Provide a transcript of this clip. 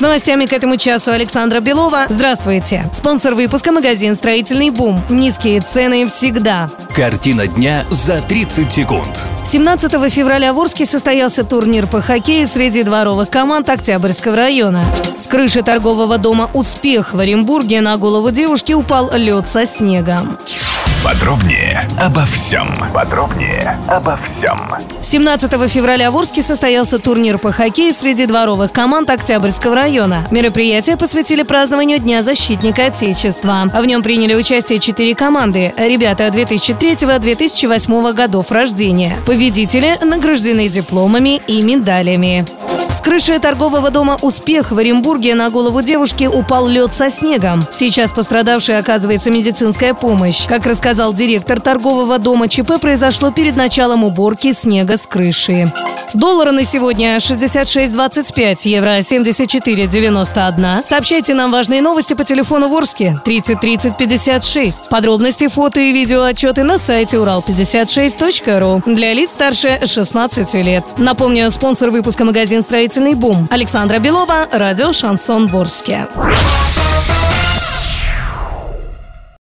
С новостями к этому часу Александра Белова. Здравствуйте. Спонсор выпуска магазин «Строительный бум». Низкие цены всегда. Картина дня за 30 секунд. 17 февраля в Орске состоялся турнир по хоккею среди дворовых команд Октябрьского района. С крыши торгового дома «Успех» в Оренбурге на голову девушки упал лед со снегом. Подробнее обо всем. Подробнее обо всем. 17 февраля в Орске состоялся турнир по хоккею среди дворовых команд Октябрьского района. Мероприятие посвятили празднованию Дня защитника Отечества. В нем приняли участие четыре команды. Ребята 2003-2008 годов рождения. Победители награждены дипломами и медалями. С крыши торгового дома «Успех» в Оренбурге на голову девушки упал лед со снегом. Сейчас пострадавшей оказывается медицинская помощь. Как рассказал директор торгового дома, ЧП произошло перед началом уборки снега с крыши. Доллары на сегодня 66.25, евро 74.91. Сообщайте нам важные новости по телефону Ворске 30 30 56. Подробности, фото и видео отчеты на сайте урал56.ру для лиц старше 16 лет. Напомню, спонсор выпуска магазин «Строительный бум». Александра Белова, радио «Шансон Ворске».